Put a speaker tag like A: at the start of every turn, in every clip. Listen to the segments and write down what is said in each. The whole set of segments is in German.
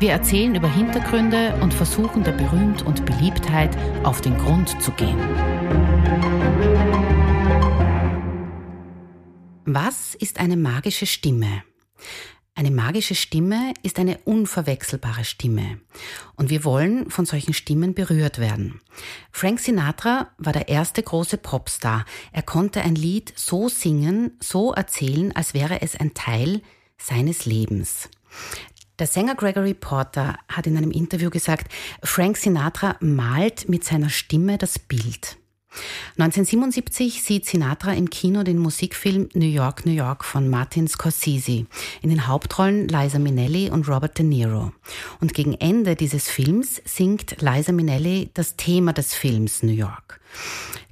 A: Wir erzählen über Hintergründe und versuchen der Berühmt und Beliebtheit auf den Grund zu gehen. Was ist eine magische Stimme? Eine magische Stimme ist eine unverwechselbare Stimme. Und wir wollen von solchen Stimmen berührt werden. Frank Sinatra war der erste große Popstar. Er konnte ein Lied so singen, so erzählen, als wäre es ein Teil seines Lebens. Der Sänger Gregory Porter hat in einem Interview gesagt, Frank Sinatra malt mit seiner Stimme das Bild. 1977 sieht Sinatra im Kino den Musikfilm New York, New York von Martin Scorsese. In den Hauptrollen Liza Minnelli und Robert De Niro. Und gegen Ende dieses Films singt Liza Minnelli das Thema des Films New York.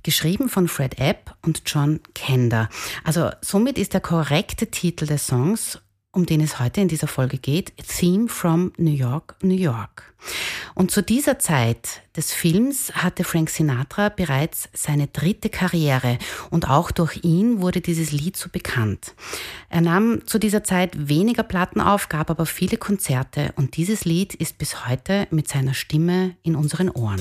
A: Geschrieben von Fred Epp und John Kender. Also somit ist der korrekte Titel des Songs um den es heute in dieser Folge geht, Theme from New York, New York. Und zu dieser Zeit des Films hatte Frank Sinatra bereits seine dritte Karriere und auch durch ihn wurde dieses Lied so bekannt. Er nahm zu dieser Zeit weniger Platten auf, gab aber viele Konzerte und dieses Lied ist bis heute mit seiner Stimme in unseren Ohren.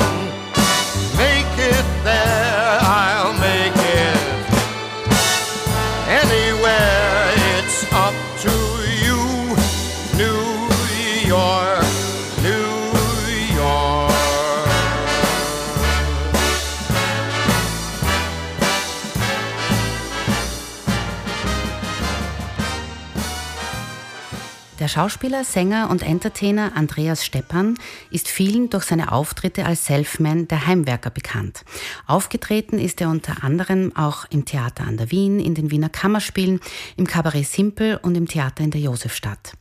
A: Schauspieler, Sänger und Entertainer Andreas Steppan ist vielen durch seine Auftritte als Selfman der Heimwerker bekannt. Aufgetreten ist er unter anderem auch im Theater an der Wien, in den Wiener Kammerspielen, im Kabarett Simpel und im Theater in der Josefstadt.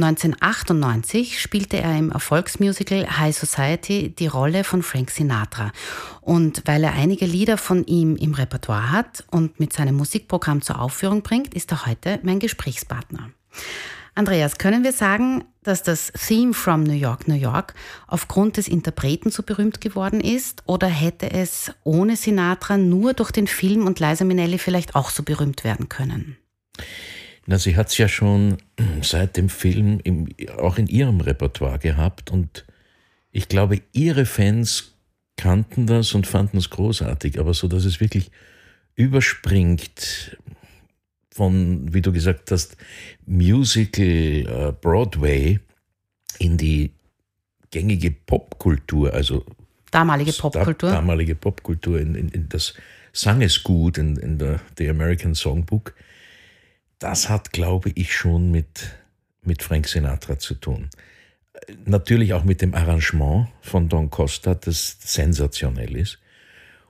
A: 1998 spielte er im Erfolgsmusical High Society die Rolle von Frank Sinatra. Und weil er einige Lieder von ihm im Repertoire hat und mit seinem Musikprogramm zur Aufführung bringt, ist er heute mein Gesprächspartner. Andreas, können wir sagen, dass das Theme from New York, New York aufgrund des Interpreten so berühmt geworden ist? Oder hätte es ohne Sinatra nur durch den Film und Liza Minnelli vielleicht auch so berühmt werden können?
B: Na, sie hat es ja schon seit dem Film im, auch in ihrem Repertoire gehabt und ich glaube, ihre Fans kannten das und fanden es großartig, aber so, dass es wirklich überspringt von, wie du gesagt hast, Musical äh, Broadway in die gängige Popkultur, also
A: damalige Popkultur,
B: damalige Popkultur in, in, in das Sangesgut in, in der The American Songbook, das hat, glaube ich, schon mit, mit Frank Sinatra zu tun. Natürlich auch mit dem Arrangement von Don Costa, das sensationell ist.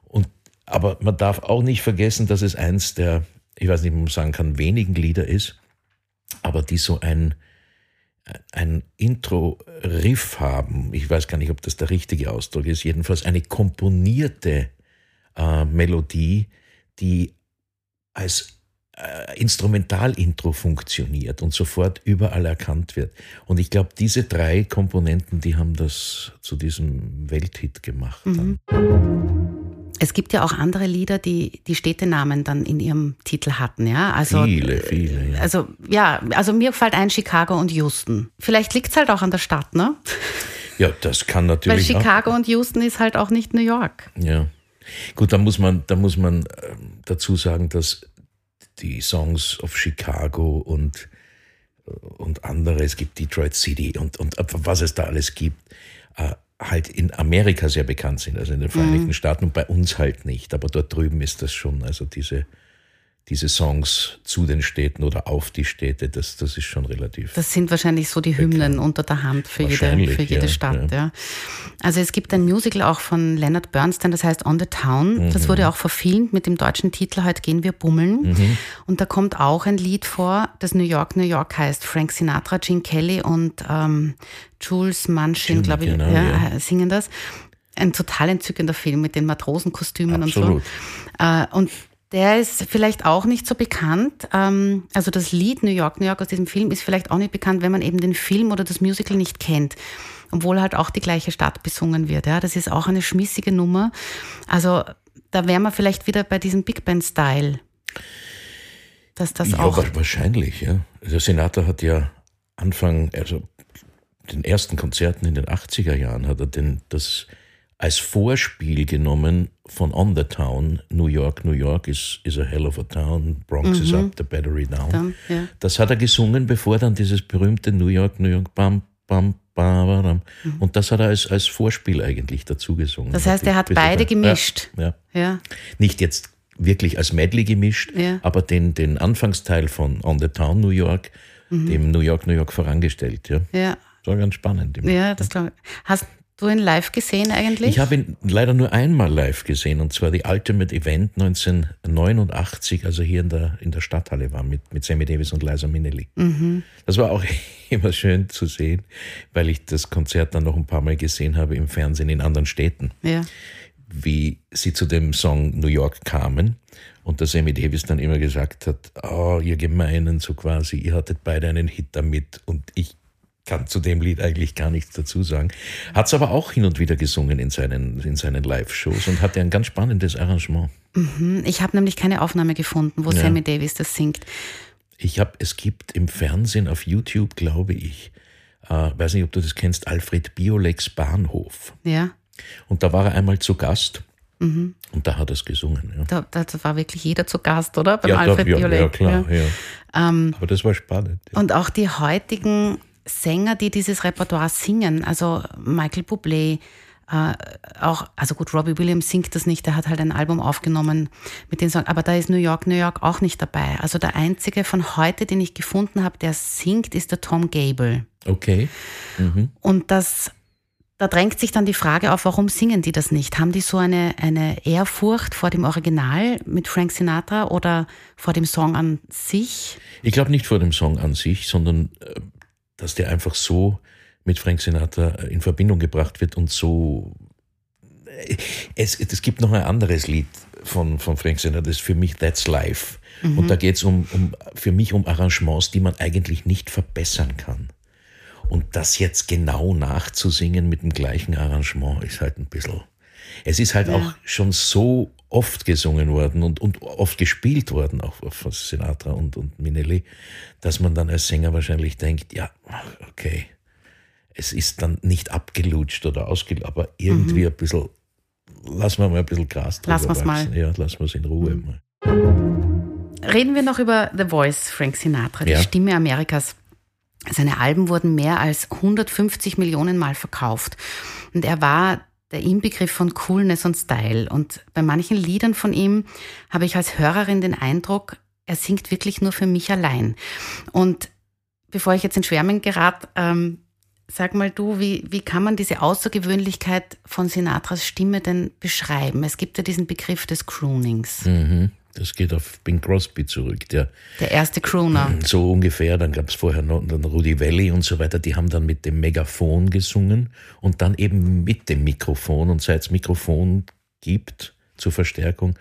B: Und, aber man darf auch nicht vergessen, dass es eins der, ich weiß nicht, ob man sagen kann, wenigen Lieder ist, aber die so ein, ein Intro-Riff haben. Ich weiß gar nicht, ob das der richtige Ausdruck ist. Jedenfalls eine komponierte äh, Melodie, die als äh, Instrumentalintro funktioniert und sofort überall erkannt wird. Und ich glaube, diese drei Komponenten, die haben das zu diesem Welthit gemacht. Mhm.
A: Es gibt ja auch andere Lieder, die die Städtenamen dann in ihrem Titel hatten, ja.
B: Also, viele, viele. Ja.
A: Also ja, also mir fällt ein Chicago und Houston. Vielleicht liegt es halt auch an der Stadt, ne?
B: Ja, das kann natürlich.
A: Weil Chicago auch. und Houston ist halt auch nicht New York.
B: Ja. Gut, da muss man, da muss man ähm, dazu sagen, dass die Songs of Chicago und, und andere, es gibt Detroit City und, und was es da alles gibt, äh, halt in Amerika sehr bekannt sind, also in den Vereinigten mhm. Staaten und bei uns halt nicht. Aber dort drüben ist das schon, also diese, diese Songs zu den Städten oder auf die Städte, das, das ist schon relativ.
A: Das sind wahrscheinlich so die Hymnen bekannt. unter der Hand für jede, für jede ja, Stadt. Ja. ja. Also es gibt ein Musical auch von Leonard Bernstein, das heißt On the Town. Mhm. Das wurde auch verfilmt mit dem deutschen Titel Heute gehen wir bummeln. Mhm. Und da kommt auch ein Lied vor, das New York, New York heißt. Frank Sinatra, Gene Kelly und ähm, Jules Manchin, glaube ich, genau, ja, singen das. Ein total entzückender Film mit den Matrosenkostümen Absolut. und so. Äh, und der ist vielleicht auch nicht so bekannt. Ähm, also das Lied New York, New York aus diesem Film ist vielleicht auch nicht bekannt, wenn man eben den Film oder das Musical nicht kennt. Obwohl halt auch die gleiche Stadt besungen wird. Ja, das ist auch eine schmissige Nummer. Also da wären wir vielleicht wieder bei diesem Big Band-Style. Dass das
B: ja,
A: auch.
B: wahrscheinlich, ja. Der Senator hat ja Anfang, also den ersten Konzerten in den 80er Jahren hat er den, das als Vorspiel genommen von On the Town, New York, New York is, is a hell of a town, Bronx mhm. is up, the battery down. Dann, ja. Das hat er gesungen, bevor dann dieses berühmte New York, New York, bam, bam, bam, mhm. Und das hat er als, als Vorspiel eigentlich dazu gesungen.
A: Das heißt, er hat beide gemischt.
B: Ja, ja. ja. Nicht jetzt wirklich als Medley gemischt,
A: ja.
B: aber den, den Anfangsteil von On the Town, New York, mhm. dem New York, New York vorangestellt. Ja.
A: ja.
B: Das war ganz spannend.
A: Ja, das glaube ich. Hast du ihn live gesehen eigentlich?
B: Ich habe ihn leider nur einmal live gesehen und zwar die Ultimate Event 1989, also hier in der, in der Stadthalle war mit, mit Sammy Davis und Liza Minnelli. Mhm. Das war auch immer schön zu sehen, weil ich das Konzert dann noch ein paar Mal gesehen habe im Fernsehen in anderen Städten.
A: Ja.
B: Wie sie zu dem Song New York kamen und der Sammy Davis dann immer gesagt hat, oh, ihr Gemeinen, so quasi, ihr hattet beide einen Hit damit und ich kann zu dem Lied eigentlich gar nichts dazu sagen. Hat es aber auch hin und wieder gesungen in seinen, in seinen Live-Shows und hatte ein ganz spannendes Arrangement.
A: Mhm. Ich habe nämlich keine Aufnahme gefunden, wo ja. Sammy Davis das singt.
B: Ich habe, es gibt im Fernsehen auf YouTube, glaube ich, äh, weiß nicht, ob du das kennst, Alfred Biolex Bahnhof.
A: Ja.
B: Und da war er einmal zu Gast. Mhm. Und da hat er es gesungen. Ja.
A: Da, da, war wirklich jeder zu Gast, oder?
B: Beim ja, Alfred da, ja, Biolek. Ja, klar. Ja. Ähm, Aber das war spannend.
A: Und auch die heutigen Sänger, die dieses Repertoire singen, also Michael Bublé, äh, auch, also gut, Robbie Williams singt das nicht, der hat halt ein Album aufgenommen mit den Songs, aber da ist New York, New York auch nicht dabei. Also der einzige von heute, den ich gefunden habe, der singt, ist der Tom Gable.
B: Okay. Mhm.
A: Und das, da drängt sich dann die Frage auf, warum singen die das nicht? Haben die so eine, eine Ehrfurcht vor dem Original mit Frank Sinatra oder vor dem Song an sich?
B: Ich glaube nicht vor dem Song an sich, sondern äh, dass der einfach so mit Frank Sinatra in Verbindung gebracht wird und so. Es, es gibt noch ein anderes Lied von, von Frank Sinatra, das ist für mich That's Life. Mhm. Und da geht es um, um, für mich um Arrangements, die man eigentlich nicht verbessern kann. Und das jetzt genau nachzusingen mit dem gleichen Arrangement ist halt ein bisschen. Es ist halt ja. auch schon so oft gesungen worden und, und oft gespielt worden, auch von Sinatra und, und Minelli, dass man dann als Sänger wahrscheinlich denkt, ja, okay, es ist dann nicht abgelutscht oder ausgelutscht, aber irgendwie mhm. ein bisschen, lassen wir mal ein bisschen Gras
A: drüber Lassen wir es mal.
B: Ja, lassen wir es in Ruhe mhm. mal.
A: Reden wir noch über The Voice, Frank Sinatra, die ja. Stimme Amerikas. Seine Alben wurden mehr als 150 Millionen Mal verkauft. Und er war der Inbegriff von Coolness und Style. Und bei manchen Liedern von ihm habe ich als Hörerin den Eindruck, er singt wirklich nur für mich allein. Und bevor ich jetzt in Schwärmen gerate, ähm, Sag mal du, wie, wie kann man diese Außergewöhnlichkeit von Sinatras Stimme denn beschreiben? Es gibt ja diesen Begriff des Croonings.
B: Mhm. Das geht auf Bing Crosby zurück. Der,
A: der erste Crooner.
B: So ungefähr. Dann gab es vorher noch dann Rudy Valley und so weiter. Die haben dann mit dem Megafon gesungen und dann eben mit dem Mikrofon. Und seit es Mikrofon gibt zur Verstärkung,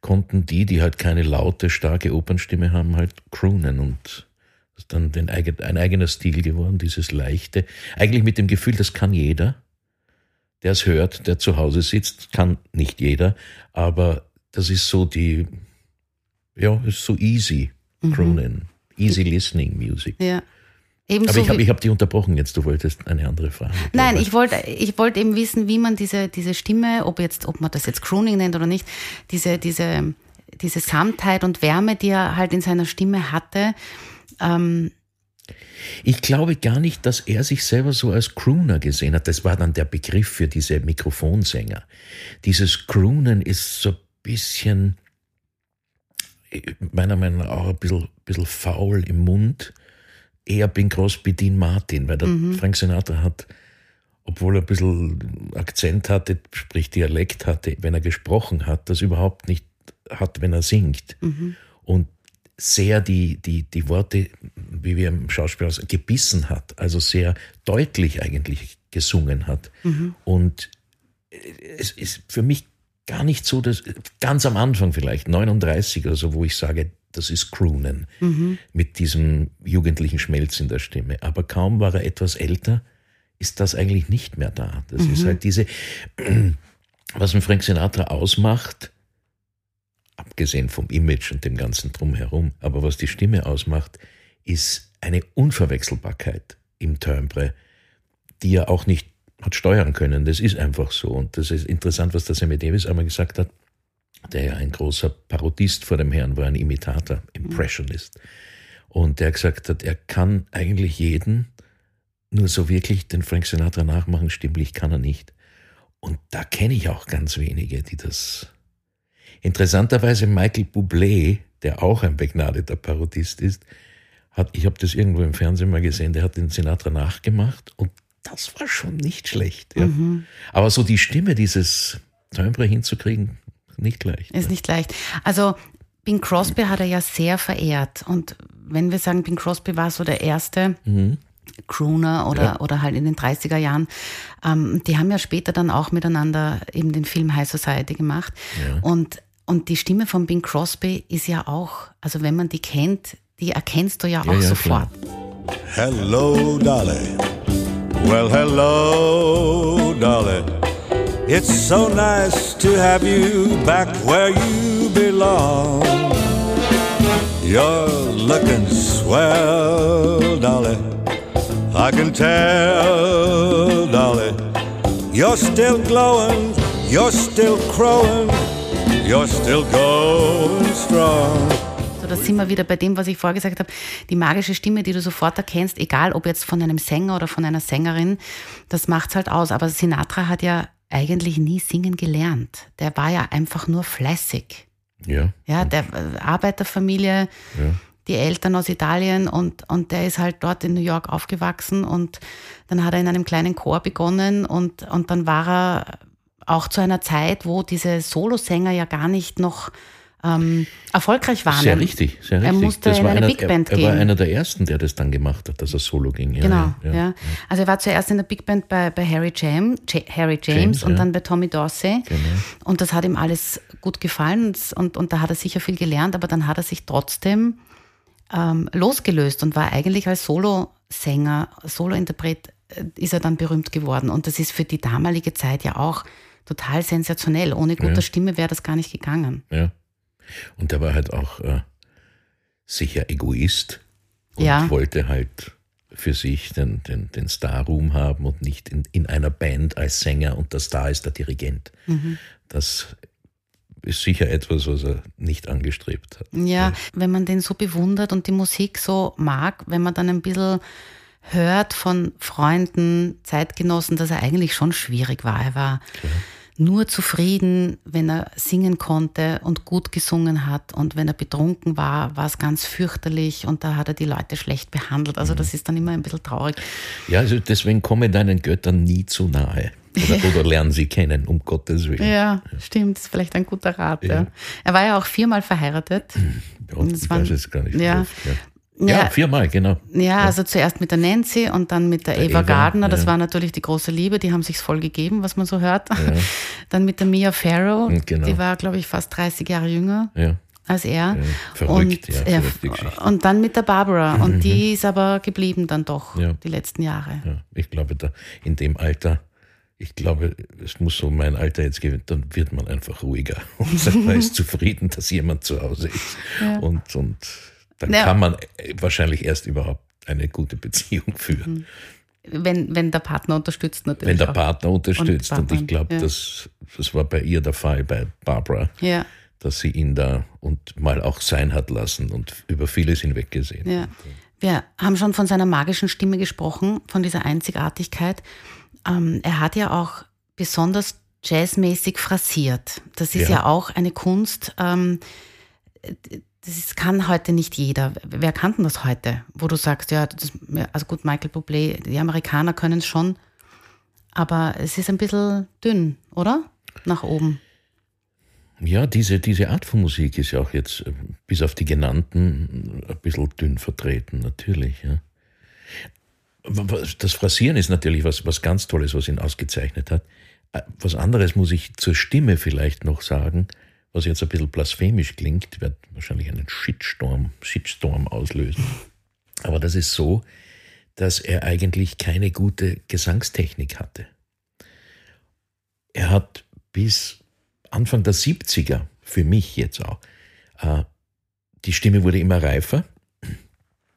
B: konnten die, die halt keine laute, starke Opernstimme haben, halt croonen und das ist dann den, ein eigener Stil geworden, dieses leichte. Eigentlich mit dem Gefühl, das kann jeder, der es hört, der zu Hause sitzt, kann nicht jeder, aber das ist so die, ja, ist so easy, mhm. croonen, easy listening music.
A: Ja.
B: Ebenso Aber ich habe hab dich unterbrochen jetzt, du wolltest eine andere Frage.
A: Nein, ich wollte ich wollte eben wissen, wie man diese, diese Stimme, ob jetzt, ob man das jetzt Crooning nennt oder nicht, diese, diese, diese Samtheit und Wärme, die er halt in seiner Stimme hatte. Ähm
B: ich glaube gar nicht, dass er sich selber so als Crooner gesehen hat. Das war dann der Begriff für diese Mikrofonsänger. Dieses Croonen ist so ein bisschen, meiner Meinung nach auch ein bisschen, bisschen faul im Mund eher Bing Crosby, Dean Martin, weil der mhm. Frank Sinatra hat, obwohl er ein bisschen Akzent hatte, sprich Dialekt hatte, wenn er gesprochen hat, das überhaupt nicht hat, wenn er singt. Mhm. Und sehr die, die, die Worte, wie wir im Schauspiel aus, gebissen hat, also sehr deutlich eigentlich gesungen hat. Mhm. Und es ist für mich gar nicht so, dass ganz am Anfang vielleicht, 39 oder so, wo ich sage, das ist Croonen mhm. mit diesem jugendlichen Schmelz in der Stimme. Aber kaum war er etwas älter, ist das eigentlich nicht mehr da. Das mhm. ist halt diese, was ein Frank Sinatra ausmacht, abgesehen vom Image und dem ganzen Drumherum, aber was die Stimme ausmacht, ist eine Unverwechselbarkeit im Timbre, die er auch nicht hat steuern können. Das ist einfach so. Und das ist interessant, was der Sammy Davis einmal gesagt hat der ja ein großer Parodist vor dem Herrn war, ein Imitator, Impressionist. Und der gesagt hat, er kann eigentlich jeden, nur so wirklich den Frank Sinatra nachmachen, stimmlich kann er nicht. Und da kenne ich auch ganz wenige, die das. Interessanterweise Michael Bublé, der auch ein begnadeter Parodist ist, hat, ich habe das irgendwo im Fernsehen mal gesehen, der hat den Sinatra nachgemacht und das war schon nicht schlecht. Ja. Mhm. Aber so die Stimme, dieses Timbre hinzukriegen, nicht leicht.
A: Ist nicht leicht. Also Bing Crosby hat er ja sehr verehrt. Und wenn wir sagen, Bing Crosby war so der erste mhm. Crooner oder, ja. oder halt in den 30er Jahren, ähm, die haben ja später dann auch miteinander eben den Film High Society gemacht. Ja. Und, und die Stimme von Bing Crosby ist ja auch, also wenn man die kennt, die erkennst du ja auch ja, sofort.
C: Klar. Hello, Dolly. Well, hello, Dolly. It's so nice to have you back where you belong. You're looking swell, Dolly. I can tell, Dolly. You're still glowing, you're still crowing, you're still going strong.
A: Da sind wir wieder bei dem, was ich vorher gesagt habe. Die magische Stimme, die du sofort erkennst, egal ob jetzt von einem Sänger oder von einer Sängerin, das macht's halt aus. Aber Sinatra hat ja eigentlich nie singen gelernt. Der war ja einfach nur fleißig.
B: Ja.
A: Ja, der äh, Arbeiterfamilie, ja. die Eltern aus Italien und, und der ist halt dort in New York aufgewachsen und dann hat er in einem kleinen Chor begonnen und, und dann war er auch zu einer Zeit, wo diese Solosänger ja gar nicht noch ähm, erfolgreich waren.
B: Sehr richtig, sehr richtig.
A: Er musste das in eine einer, Big Band
B: er,
A: gehen.
B: Er war einer der ersten, der das dann gemacht hat, dass er solo ging.
A: Ja, genau, ja, ja. Also er war zuerst in der Big Band bei, bei Harry, James, Harry James, James und dann bei Tommy Dorsey. Genau. Und das hat ihm alles gut gefallen und, und da hat er sicher viel gelernt, aber dann hat er sich trotzdem ähm, losgelöst und war eigentlich als Solosänger, Solointerpret äh, ist er dann berühmt geworden. Und das ist für die damalige Zeit ja auch total sensationell. Ohne gute Stimme wäre das gar nicht gegangen.
B: Ja. Und der war halt auch äh, sicher Egoist und
A: ja.
B: wollte halt für sich den, den, den Star-Ruhm haben und nicht in, in einer Band als Sänger und der Star ist der Dirigent. Mhm. Das ist sicher etwas, was er nicht angestrebt hat.
A: Ja, ja, wenn man den so bewundert und die Musik so mag, wenn man dann ein bisschen hört von Freunden, Zeitgenossen, dass er eigentlich schon schwierig war. Er war Klar nur zufrieden, wenn er singen konnte und gut gesungen hat. Und wenn er betrunken war, war es ganz fürchterlich und da hat er die Leute schlecht behandelt. Also das ist dann immer ein bisschen traurig.
B: Ja, also deswegen komme deinen Göttern nie zu nahe. Oder, oder lernen sie kennen, um Gottes Willen.
A: Ja, stimmt, das ist vielleicht ein guter Rat. Ja. Er war ja auch viermal verheiratet.
B: Ja,
A: Und
B: ich
A: es
B: weiß jetzt gar nicht.
A: ja.
B: oft, ja. Ja, viermal, genau.
A: Ja, also zuerst mit der Nancy und dann mit der,
B: Der
A: Eva,
B: Eva,
A: Gardner. Das
B: ja.
A: war natürlich die große Liebe. Die haben sich's voll gegeben, was man so hört. Dann mit der Mia Farrow.
B: Mhm, genau.
A: Die war, glaube ich, fast 30 Jahre jünger
B: Ja.
A: als er.
B: verrückt,
A: und,
B: ja. Mhm.
A: und dann mit der Barbara. Und die ist aber geblieben dann doch,
B: Ja.
A: die letzten Jahre.
B: Ja, ich glaube, da in dem Alter, ich glaube, es muss so mein Alter jetzt geben, dann wird man einfach ruhiger und man ist zufrieden, dass jemand zu Hause ist. Und, und dann
A: Ja.
B: kann man äh, wahrscheinlich erst überhaupt eine gute Beziehung führen,
A: Wenn, wenn der Partner unterstützt natürlich.
B: wenn der
A: auch.
B: Partner unterstützt. Und,
A: Partner,
B: ich glaube,
A: ja.
B: das, das war bei ihr der Fall, bei Barbara,
A: Ja,
B: dass sie ihn da und mal auch sein hat lassen und über vieles hinweggesehen.
A: ja. Wir haben schon von seiner magischen Stimme gesprochen, von dieser Einzigartigkeit. Ähm, er hat ja auch besonders jazzmäßig phrasiert. Das ist
B: Ja.
A: ja, auch eine Kunst. Ähm, das kann heute nicht jeder. Wer kann denn das heute? Wo du sagst, ja, das, also gut, Michael Bublé, die Amerikaner können es schon, aber es ist ein bisschen dünn, oder? Nach oben.
B: Ja, diese, diese Art von Musik ist ja auch jetzt äh, bis auf die genannten ein bisschen dünn vertreten, natürlich. Ja. Das Phrasieren ist natürlich was, was ganz Tolles, was ihn ausgezeichnet hat. Äh, Was anderes muss ich zur Stimme vielleicht noch sagen, was jetzt ein bisschen blasphemisch klingt, wird wahrscheinlich einen Shitstorm, Shitstorm auslösen. Aber das ist so, dass er eigentlich keine gute Gesangstechnik hatte. Er hat bis Anfang der 70er, für mich jetzt auch, äh, die Stimme wurde immer reifer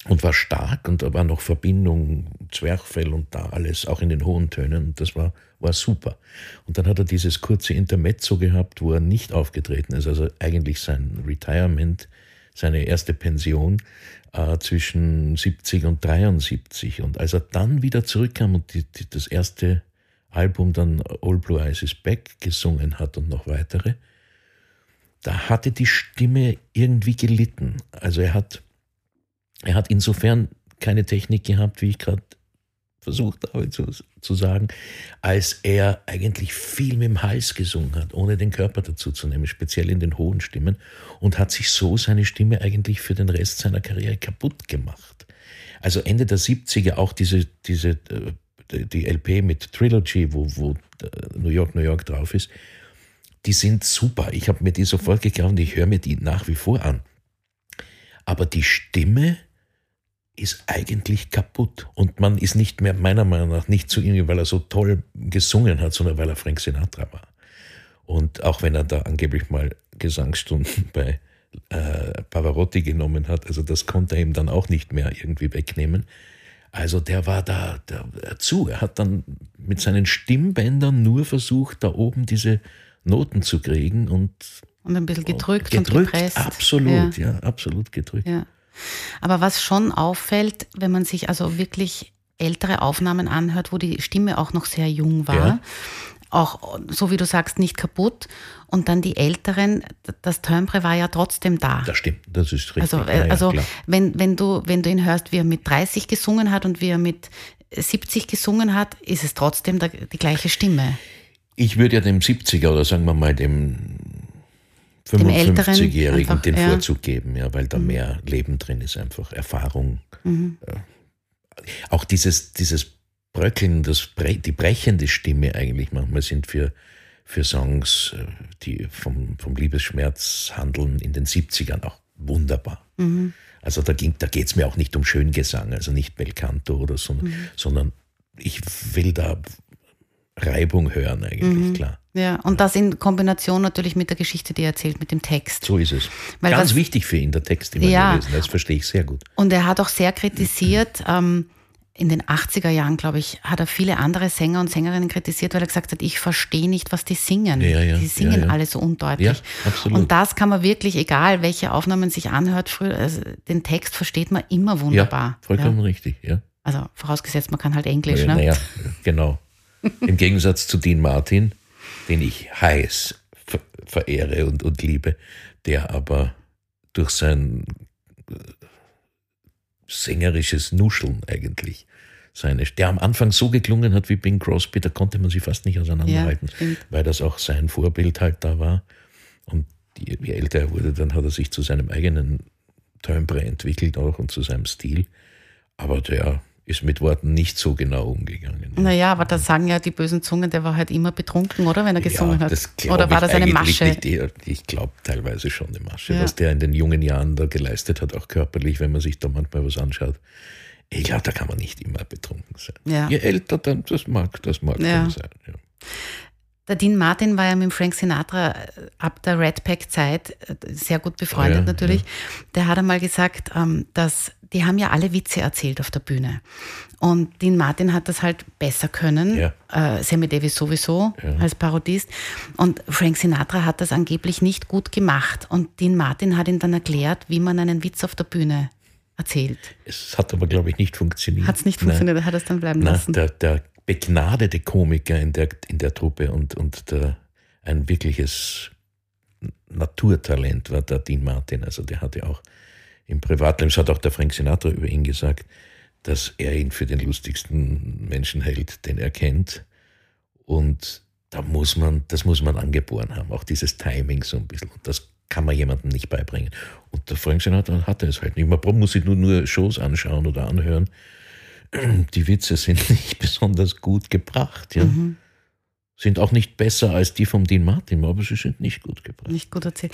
B: und war stark und da war noch Verbindung, Zwerchfell und da alles, auch in den hohen Tönen und das war, war super. Und dann hat er dieses kurze Intermezzo gehabt, wo er nicht aufgetreten ist, also eigentlich sein Retirement, seine erste Pension äh, zwischen 70 und 73. Und als er dann wieder zurückkam und die, die, das erste Album dann All Blue Eyes is Back gesungen hat und noch weitere, da hatte die Stimme irgendwie gelitten. Also er hat, er hat insofern keine Technik gehabt, wie ich gerade versucht habe zu, zu sagen, als er eigentlich viel mit dem Hals gesungen hat, ohne den Körper dazu zu nehmen, speziell in den hohen Stimmen, und hat sich so seine Stimme eigentlich für den Rest seiner Karriere kaputt gemacht. Also Ende der 70er auch diese, diese äh, die LP mit Trilogy, wo, wo äh, New York, New York drauf ist, die sind super. Ich habe mir die sofort gekauft und ich höre mir die nach wie vor an. Aber die Stimme ist eigentlich kaputt. Und man ist nicht mehr, meiner Meinung nach, nicht zu ihm, weil er so toll gesungen hat, sondern weil er Frank Sinatra war. Und auch wenn er da angeblich mal Gesangsstunden bei äh, Pavarotti genommen hat, also das konnte er ihm dann auch nicht mehr irgendwie wegnehmen. Also der war da, da zu. Er hat dann mit seinen Stimmbändern nur versucht, da oben diese Noten zu kriegen und
A: Und ein bisschen gedrückt,
B: gedrückt.
A: und gepresst.
B: Absolut,
A: Ja.
B: ja, absolut gedrückt.
A: Ja. Aber was schon auffällt, wenn man sich also wirklich ältere Aufnahmen anhört, wo die Stimme auch noch sehr jung war,
B: Ja.
A: auch so wie du sagst, nicht kaputt. Und dann die älteren, das Timbre war ja trotzdem da.
B: Das stimmt, das ist richtig.
A: Also,
B: Ja,
A: äh,
B: ja,
A: also
B: klar.
A: wenn, wenn, du, wenn du ihn hörst, wie er mit 30 gesungen hat und wie er mit 70 gesungen hat, ist es trotzdem die gleiche Stimme.
B: Ich würde ja dem 70er oder sagen wir mal dem 55-Jährigen
A: einfach,
B: den
A: ja.
B: Vorzug geben, ja, weil da mehr Leben drin ist, einfach Erfahrung.
A: Mhm.
B: Auch dieses, dieses Bröckeln, das die brechende Stimme eigentlich manchmal sind für, für Songs, äh, die vom, vom Liebesschmerz handeln, in den 70ern auch wunderbar.
A: Mhm.
B: Also da, ging- da geht es mir auch nicht um Schöngesang, also nicht Belcanto oder so,
A: Mhm.
B: sondern ich will da Reibung hören eigentlich,
A: Mhm.
B: klar.
A: Ja, und das in Kombination natürlich mit der Geschichte, die er erzählt, mit dem Text.
B: So ist es.
A: Weil
B: Ganz
A: was-
B: wichtig für ihn, der Text, den wir
A: Ja.
B: lesen. Das verstehe ich sehr gut.
A: Und er hat auch sehr kritisiert, ähm, in den 80er Jahren, glaube ich, hat er viele andere Sänger und Sängerinnen kritisiert, weil er gesagt hat, ich verstehe nicht, was die singen.
B: Ja, ja,
A: die singen
B: ja,
A: alle so undeutlich.
B: Ja, absolut.
A: Und das kann man wirklich, egal welche Aufnahmen sich anhört, früher, also den Text versteht man immer wunderbar.
B: Ja, vollkommen richtig, ja.
A: Also vorausgesetzt, man kann halt Englisch.
B: Ja,
A: ne?
B: Naja, genau. Im Gegensatz zu Dean Martin, den ich heiß verehre und, und liebe, der aber durch sein äh, sängerisches Nuscheln eigentlich seine, der am Anfang so geklungen hat wie Bing Crosby, da konnte man sie fast nicht auseinanderhalten, ja, weil das auch sein Vorbild halt da war. Und je, je älter er wurde, dann hat er sich zu seinem eigenen Timbre entwickelt auch und zu seinem Stil. Aber der ist mit Worten nicht so genau umgegangen.
A: Naja, aber da sagen ja die bösen Zungen, der war halt immer betrunken, oder? Wenn er gesungen ja, hat. Oder war das eine Masche?
B: Nicht, ich glaube teilweise schon eine Masche, ja. was der in den jungen Jahren da geleistet hat, auch körperlich, wenn man sich da manchmal was anschaut. Ich glaube, da kann man nicht immer betrunken sein. Ja. Je älter dann, das mag, das mag ja. sein. Ja.
A: Der Dean Martin war ja mit Frank Sinatra äh, ab der Red Pack-Zeit äh, sehr gut befreundet ja, natürlich. Ja. Der hat einmal gesagt, ähm, dass die haben ja alle Witze erzählt auf der Bühne. Und Dean Martin hat das halt besser können. Ja. Äh, Sammy Davis sowieso ja. als Parodist. Und Frank Sinatra hat das angeblich nicht gut gemacht. Und Dean Martin hat ihm dann erklärt, wie man einen Witz auf der Bühne erzählt.
B: Es hat aber, glaube ich, nicht funktioniert.
A: Hat es nicht funktioniert, er hat es dann bleiben Nein, lassen.
B: Der, der begnadete Komiker in der, in der Truppe und, und der, ein wirkliches Naturtalent war der Dean Martin. Also der hatte auch im Privatleben, das hat auch der Frank Sinatra über ihn gesagt, dass er ihn für den lustigsten Menschen hält, den er kennt. Und da muss man, das muss man angeboren haben, auch dieses Timing so ein bisschen. Und das kann man jemandem nicht beibringen. Und der Frank Sinatra hatte es halt nicht. Man muss sich nur, nur Shows anschauen oder anhören die Witze sind nicht besonders gut gebracht. Ja. Mhm. Sind auch nicht besser als die vom Dean Martin, aber sie sind nicht gut gebracht.
A: Nicht gut erzählt.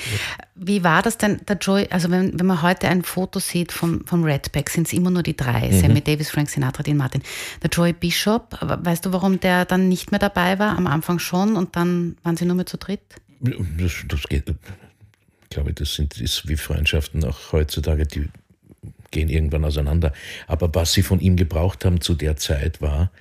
A: Wie war das denn, der Joy, also wenn, wenn man heute ein Foto sieht vom, vom Redback, sind es immer nur die drei, mhm. Sammy Davis, Frank Sinatra, Dean Martin. Der Joy Bishop, weißt du, warum der dann nicht mehr dabei war? Am Anfang schon und dann waren sie nur mehr zu dritt?
B: Das, das geht, ich glaube, das sind, ist wie Freundschaften auch heutzutage, die gehen irgendwann auseinander. Aber was sie von ihm gebraucht haben zu der Zeit war,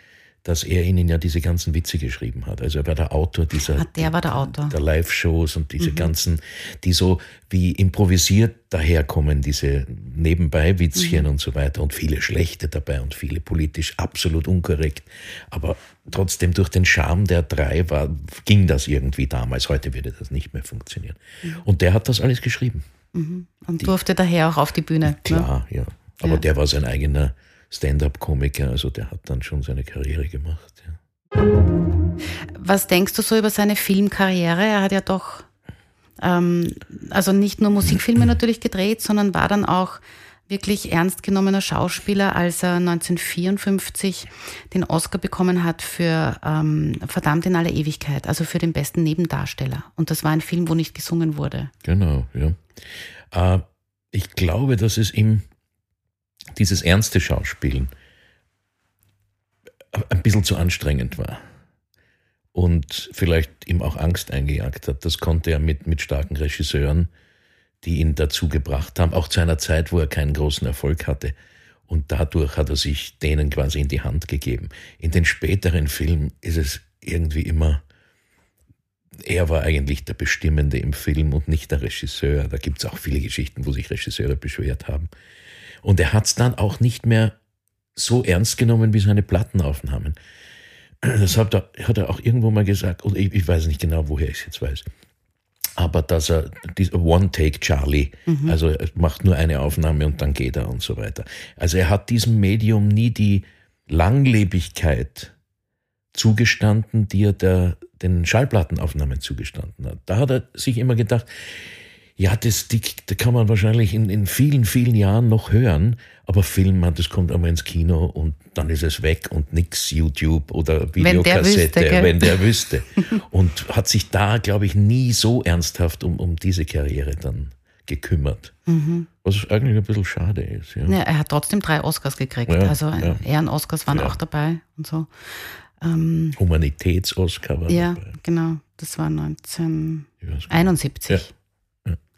B: dass er ihnen ja diese ganzen Witze geschrieben hat. Also er war der Autor dieser
A: ah, der war der Autor.
B: der Live-Shows und diese mhm. ganzen, die so wie improvisiert daherkommen, diese Nebenbei-Witzchen mhm. und so weiter und viele schlechte dabei und viele politisch absolut unkorrekt. Aber trotzdem durch den Charme der drei war, ging das irgendwie damals. Heute würde das nicht mehr funktionieren. Mhm. Und der hat das alles geschrieben.
A: Mhm. Und die, durfte daher auch auf die Bühne. Ne?
B: Klar, ne? ja. Aber ja. der war sein eigener Stand-up-Komiker, also der hat dann schon seine Karriere gemacht. Ja.
A: Was denkst du so über seine Filmkarriere? Er hat ja doch, ähm, also nicht nur Musikfilme natürlich gedreht, sondern war dann auch wirklich ernst genommener Schauspieler, als er 1954 den Oscar bekommen hat für ähm, Verdammt in aller Ewigkeit, also für den besten Nebendarsteller. Und das war ein Film, wo nicht gesungen wurde.
B: Genau, ja. Äh, ich glaube, dass es ihm dieses ernste Schauspielen ein bisschen zu anstrengend war und vielleicht ihm auch Angst eingejagt hat. Das konnte er mit, mit starken Regisseuren die ihn dazu gebracht haben, auch zu einer Zeit, wo er keinen großen Erfolg hatte. Und dadurch hat er sich denen quasi in die Hand gegeben. In den späteren Filmen ist es irgendwie immer, er war eigentlich der Bestimmende im Film und nicht der Regisseur. Da gibt es auch viele Geschichten, wo sich Regisseure beschwert haben. Und er hat es dann auch nicht mehr so ernst genommen wie seine Plattenaufnahmen. Das hat er, hat er auch irgendwo mal gesagt, und ich, ich weiß nicht genau, woher ich es jetzt weiß aber dass er One-Take Charlie, mhm. also er macht nur eine Aufnahme und dann geht er und so weiter. Also er hat diesem Medium nie die Langlebigkeit zugestanden, die er der, den Schallplattenaufnahmen zugestanden hat. Da hat er sich immer gedacht, ja, das, die, das kann man wahrscheinlich in, in vielen, vielen Jahren noch hören, aber Film, das kommt einmal ins Kino und dann ist es weg und nix YouTube oder Videokassette, wenn der wüsste. Wenn der wüsste. und hat sich da, glaube ich, nie so ernsthaft um, um diese Karriere dann gekümmert. Mhm. Was eigentlich ein bisschen schade ist. Ja.
A: ja er hat trotzdem drei Oscars gekriegt. Ja, also ja. Ehren-Oscars waren auch dabei und so.
B: Ähm, Humanitäts-Oscar war
A: ja, dabei. Ja, genau. Das war 1971.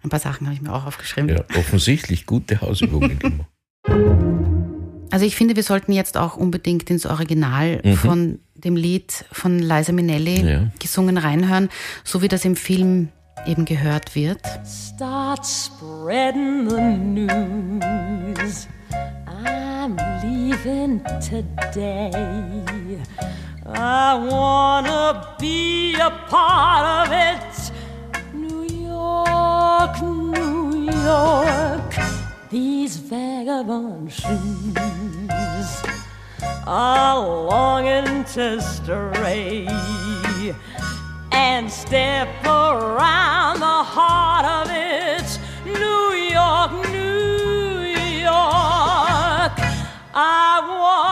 A: Ein paar Sachen habe ich mir auch aufgeschrieben.
B: Ja, offensichtlich gute Hausübungen gemacht.
A: Also ich finde, wir sollten jetzt auch unbedingt ins Original mhm. von dem Lied von Liza Minnelli ja. gesungen reinhören, so wie das im Film eben gehört wird. Start spreading the news. I'm leaving today. I wanna
D: wanna be a part of it. York, these vagabond shoes are longing to stray and step around the heart of it. New York, New York, I wanna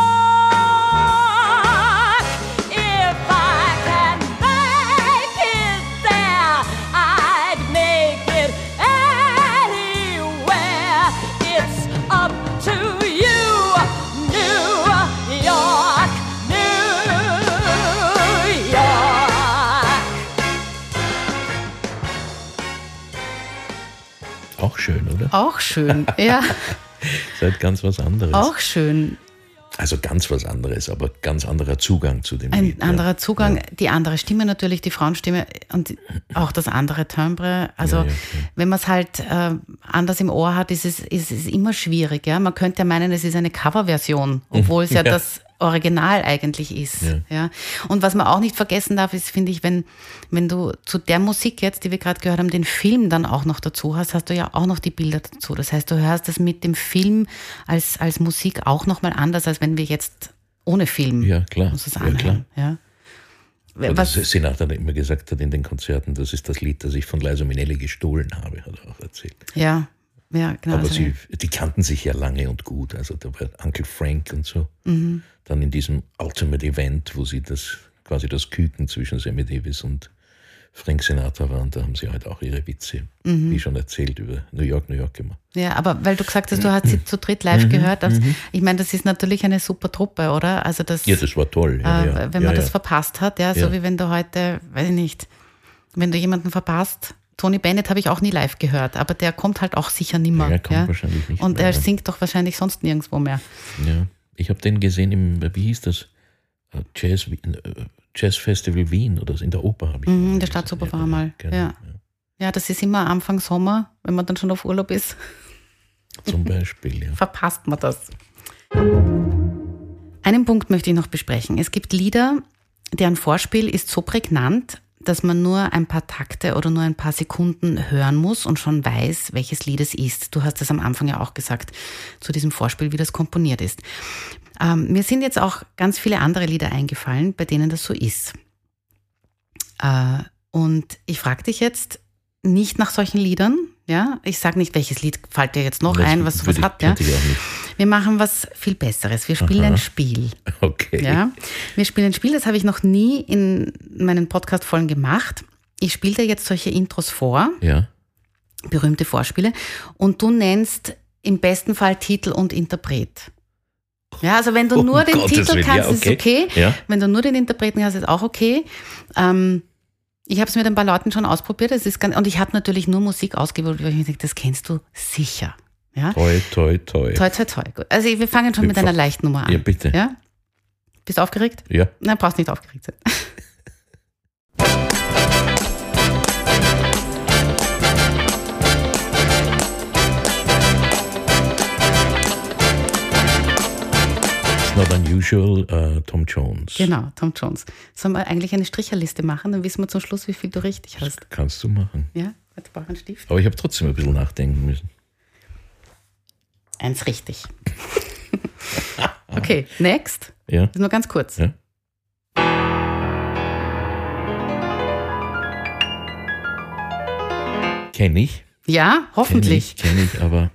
B: Schön,
A: ja,
B: Ist halt ganz was anderes.
A: auch schön.
B: Also ganz was anderes, aber ganz anderer Zugang zu dem
A: Ein
B: Lied. ja.
A: anderer Zugang, die andere Stimme natürlich, die Frauenstimme und auch das andere Timbre. Also
B: Ja, ja,
A: wenn man es halt äh, anders im Ohr hat, ist es, ist es immer schwierig. Ja? Man könnte ja meinen, es ist eine Coverversion, obwohl es ja,
B: Ja.
A: das Original eigentlich ist. Ja. Und was man auch nicht vergessen darf, ist, finde ich, wenn, wenn du zu der Musik jetzt, die wir gerade gehört haben, den Film dann auch noch dazu hast, hast du ja auch noch die Bilder dazu. Das heißt, du hörst das mit dem Film als, als Musik auch nochmal anders, als wenn wir jetzt ohne Film
B: Ja, klar.
A: uns das
B: Ja,
A: anhören. Ja,
B: Oder
A: Was,
B: Sinatra immer gesagt hat in den Konzerten, das ist das Lied, das ich von Liza Minnelli gestohlen habe, hat er auch erzählt.
A: ja, ja, genau.
B: Aber sie, die kannten sich ja lange und gut. Also da war Uncle Frank und so.
A: Mhm.
B: Dann in diesem Ultimate Event, wo sie das quasi das Küken zwischen Sammy Davis und Frank Sinatra waren, da haben sie halt auch ihre Witze,
A: Mhm.
B: wie schon erzählt, über New York, New York gemacht.
A: ja, aber weil du gesagt hast, du hast sie zu dritt live gehört. Das, Ich meine, das ist natürlich eine super Truppe, oder? Also das,
B: Ja, das war toll. Ja,
A: äh,
B: ja.
A: wenn
B: ja,
A: man das
B: ja.
A: verpasst hat, ja, so wie wenn du heute, weiß ich nicht, wenn du jemanden verpasst. Tony Bennett habe ich auch nie live gehört, aber der kommt halt auch sicher nimmer.
B: Ja, kommt wahrscheinlich nicht
A: Und
B: mehr,
A: er singt doch wahrscheinlich sonst nirgendwo mehr.
B: Ja, ich habe den gesehen im, wie hieß das? Äh, Jazz, äh, Jazz Festival Wien oder so, in der Oper habe ich.
A: Mhm,
B: ihn
A: der. Staatsoper
B: Ja,
A: war mal,
B: Genau,
A: ja. Ja, das ist immer Anfang Sommer, wenn man dann schon auf Urlaub ist,
B: Zum Beispiel, ja.
A: verpasst man das. Einen Punkt möchte ich noch besprechen. Es gibt Lieder, deren Vorspiel ist so prägnant, dass man nur ein paar Takte oder nur ein paar Sekunden hören muss und schon weiß, welches Lied es ist. Du hast das am Anfang ja auch gesagt, zu diesem Vorspiel, wie das komponiert ist. Ähm, mir sind jetzt auch ganz viele andere Lieder eingefallen, bei denen das so ist. Äh, und ich frage dich jetzt nicht nach solchen Liedern, ja? Ich sage nicht, welches Lied fällt dir jetzt noch
B: Das
A: ein, was
B: würde
A: was
B: ich-
A: hat, ja? Wir machen was viel Besseres. Wir spielen ein Spiel.
B: Okay.
A: Ja? Wir spielen ein Spiel, das habe ich noch nie in meinen Podcast-Folgen gemacht. Ich spiele dir jetzt solche Intros vor,
B: Ja.
A: berühmte Vorspiele, und du nennst im besten Fall Titel und Interpret. Ja, also wenn du
B: Um
A: nur den
B: Gottes
A: Titel
B: Willen,
A: kannst,
B: ja,
A: ist okay.
B: Ja.
A: Wenn du nur den Interpreten kannst, ist auch okay. Ähm, ich habe es mit ein paar Leuten schon ausprobiert. Das ist ganz, und ich habe natürlich nur Musik ausgewählt, weil ich mir denke, das kennst du sicher. Ja?
B: Toi, toi, toi.
A: Toi, toi, toi. Gut. Also wir fangen schon
B: Wir
A: mit einer leichten Nummer an.
B: Ja, bitte.
A: Ja? Bist du aufgeregt?
B: Ja.
A: Nein, brauchst nicht aufgeregt sein.
B: It's not unusual, äh, Tom Jones.
A: Genau, Tom Jones. Sollen wir eigentlich eine Stricherliste machen? Dann wissen wir zum Schluss, wie viel du richtig hast.
B: Kannst du machen.
A: Ja, jetzt brauche ich einen Stift.
B: Aber ich habe trotzdem ein bisschen nachdenken müssen.
A: Eins richtig. okay, next.
B: Ja.
A: Das ist nur ganz kurz.
B: Ja. Kenne ich.
A: Ja, hoffentlich.
B: ich, kenn ich, aber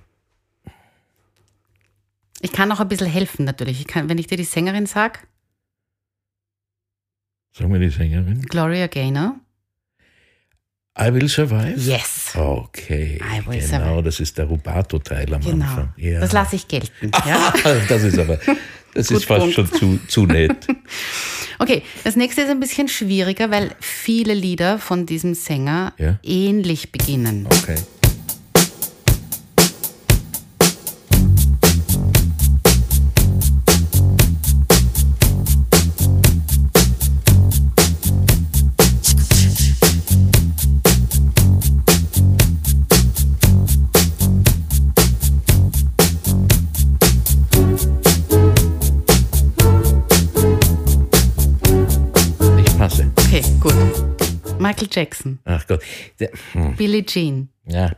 A: Ich kann auch ein bisschen helfen natürlich. Ich kann, wenn ich dir die Sängerin sage,
B: sagen wir die Sängerin.
A: Gloria Gaynor.
B: I Will Survive?
A: Yes.
B: Okay,
A: I Will
B: genau,
A: Survive.
B: das ist der Rubato-Teil am
A: Genau.
B: Anfang. Ja.
A: Das lasse ich gelten. Ja?
B: das ist aber, das ist fast
A: Punkt.
B: schon zu, zu nett.
A: Okay, das nächste ist ein bisschen schwieriger, weil viele Lieder von diesem Sänger
B: Ja.
A: ähnlich beginnen.
B: Okay.
A: Michael Jackson,
B: Ach Gott. Der, hm.
A: Billie Jean.
B: Ja,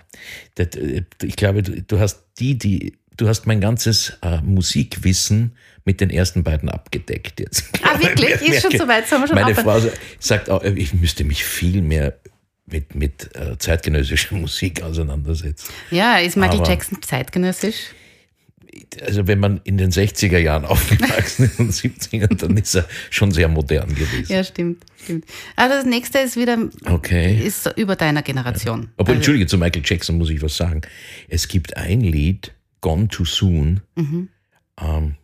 B: das, äh, ich glaube, du, du hast die, die, du hast mein ganzes äh, Musikwissen mit den ersten beiden abgedeckt jetzt.
A: Ah, wirklich?
B: Ich
A: Ist schon
B: merke,
A: soweit? Sollen wir schon
B: Meine
A: aufhören?
B: Frau sagt auch, ich müsste mich viel mehr mit, mit äh, zeitgenössischer Musik auseinandersetzen.
A: Ja, ist Michael
B: Aber-
A: Jackson zeitgenössisch?
B: Also wenn man in den 60er Jahren aufgewachsen ist und 70er, dann ist er schon sehr modern gewesen.
A: Ja, stimmt, stimmt. Also das nächste ist wieder,
B: Okay.
A: ist über deiner Generation.
B: Obwohl,
A: also,
B: Entschuldige, zu Michael Jackson muss ich was sagen. Es gibt ein Lied, Gone Too Soon,
A: Mhm.
B: ähm,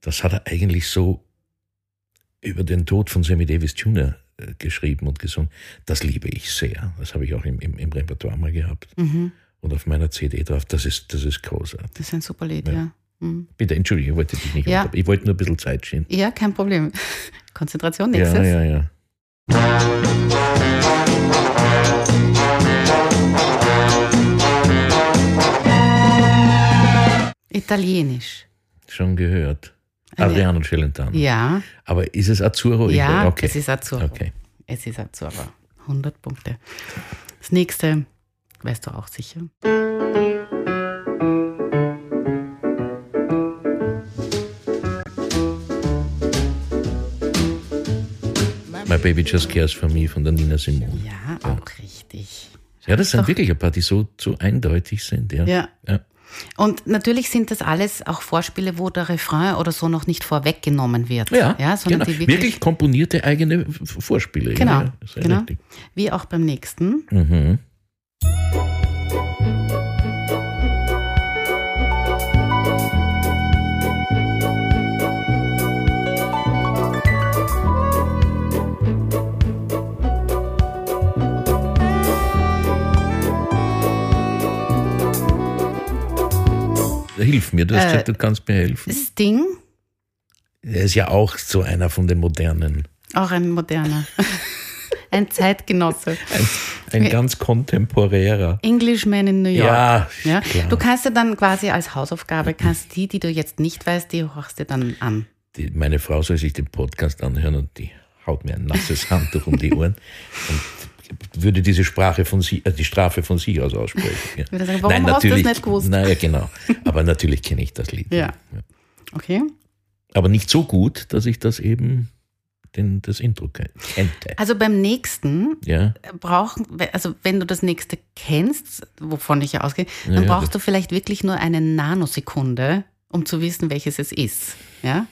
B: das hat er eigentlich so über den Tod von Sammy Davis Jr. äh, geschrieben und gesungen. Das liebe ich sehr. Das habe ich auch im, im, im Repertoire mal gehabt.
A: Mhm.
B: Und auf meiner CD drauf. Das ist, das ist großartig.
A: Das ist ein super Lied, ja. Mhm.
B: Bitte, Entschuldige, ich wollte dich nicht
A: Ja.
B: Ich wollte nur ein bisschen Zeit schinden.
A: Ja, kein Problem. Konzentration,
B: Ja,
A: nächstes.
B: ja, ja.
A: Italienisch.
B: Schon gehört. Adriano Celentano.
A: Ja,
B: Aber ist es Azzurro?
A: Ja,
B: okay.
A: es ist Azzurro.
B: Okay.
A: Es ist Azzurro. 100 Punkte. Das nächste, weißt du auch sicher.
B: My Baby Just Cares for Me von der Nina Simone.
A: Ja, auch richtig.
B: Ja, das sind
A: Doch.
B: wirklich ein paar, die so, so eindeutig sind. Ja.
A: Ja.
B: Ja.
A: Und natürlich sind das alles auch Vorspiele, wo der Refrain oder so noch nicht vorweggenommen wird.
B: Ja,
A: ja sondern
B: genau.
A: die
B: wirklich,
A: wirklich.
B: komponierte eigene Vorspiele.
A: Genau,
B: Ja,
A: genau.
B: richtig.
A: Wie auch beim nächsten.
B: Mhm. Hilf mir, du hast
A: Äh,
B: gesagt, du kannst mir helfen.
A: Sting,
B: Er ist ja auch so einer von den modernen.
A: auch ein moderner. ein Zeitgenosse.
B: Ein, ein ganz kontemporärer.
A: Englishman in New York.
B: Ja,
A: Ja,
B: klar.
A: du kannst dir dann quasi als Hausaufgabe, kannst die, die du jetzt nicht weißt, die horchst dir dann an.
B: Die, meine Frau soll sich den Podcast anhören und die haut mir ein nasses Handtuch um die Ohren und würde diese Sprache von sie, äh, die Strafe von sich aus aussprechen. Ja.
A: Würde sagen, warum hast du das nicht gewusst?
B: Naja, genau. Aber natürlich kenne ich das Lied.
A: Ja. Okay.
B: Aber nicht so gut, dass ich das eben den, das Intro ken- kannte.
A: Also beim nächsten
B: Ja,
A: brauchen, also wenn du das nächste kennst, wovon ich ja ausgehe, dann
B: ja,
A: brauchst du vielleicht wirklich nur eine Nanosekunde, um zu wissen, welches es ist. Ja?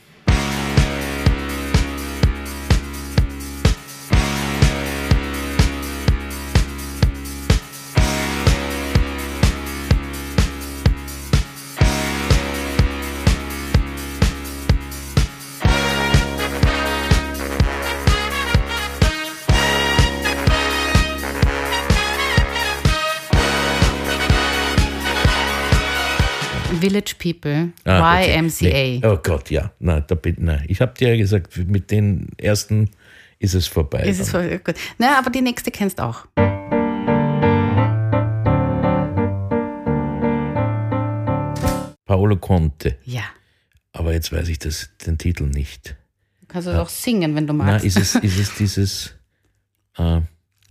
A: People,
B: Ah.
A: YMCA.
B: Nee. Oh Gott, ja. Nein, da bin, nein. Ich habe dir ja gesagt, mit den ersten ist es vorbei.
A: Ist es voll gut. Na, aber die nächste kennst auch.
B: Paolo Conte.
A: Ja.
B: Aber jetzt weiß ich das, den Titel nicht.
A: Du kannst es auch singen, wenn du
B: Na,
A: magst.
B: ist es, ist es dieses äh,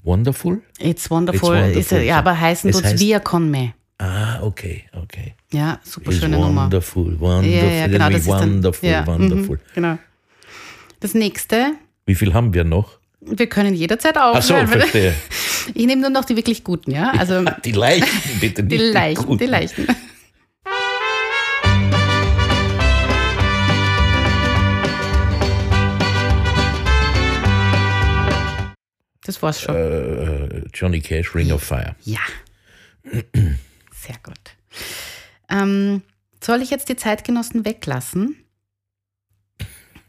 B: Wonderful?
A: It's wonderful.
B: It's wonderful.
A: Ist, ja, aber heißen
B: Es
A: tut's
B: heißt-
A: Via con me.
B: Ah, okay, okay.
A: Ja, super schöne Nummer.
B: wonderful, wonderful,
A: Ja, ja, genau. Das ist dann,
B: wonderful,
A: ja,
B: wonderful.
A: Mhm, genau. Das nächste,
B: Wie viel haben wir noch?
A: wir können jederzeit
B: Ach so,
A: aufhören.
B: verstehe.
A: ich nehme nur noch die wirklich guten, ja? Also
B: Die leichten, bitte
A: die
B: nicht
A: leichten,
B: guten.
A: die leichten. Das war's schon.
B: Äh, Johnny Cash, Ring of Fire.
A: Ja. Sehr gut. Ähm, soll ich jetzt die Zeitgenossen weglassen?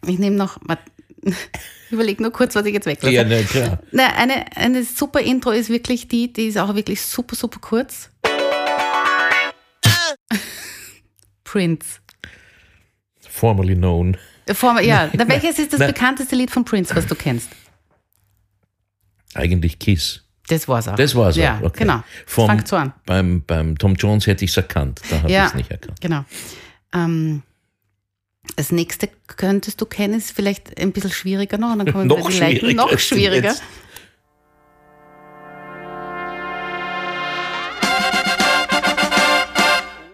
A: Ich nehme noch. überlege nur kurz, was ich jetzt weglasse.
B: Ja, na klar.
A: Na, eine, eine super Intro ist wirklich die, die ist auch wirklich super, super kurz. Prince.
B: Formerly known.
A: Vor, ja, na, welches ist das
B: nein.
A: bekannteste Lied von Prince, was du kennst?
B: Eigentlich Kiss.
A: Das war's auch.
B: Das war's
A: Ja,
B: auch. Okay.
A: genau.
B: Vom,
A: Fangt so an.
B: Beim, beim Tom Jones hätte ich es erkannt. Da habe ich
A: Ja,
B: es nicht erkannt.
A: genau. Ähm, das nächste könntest du kennen, ist vielleicht ein bisschen schwieriger noch. Und dann kommen wir
B: Noch schwieriger.
A: Noch schwieriger.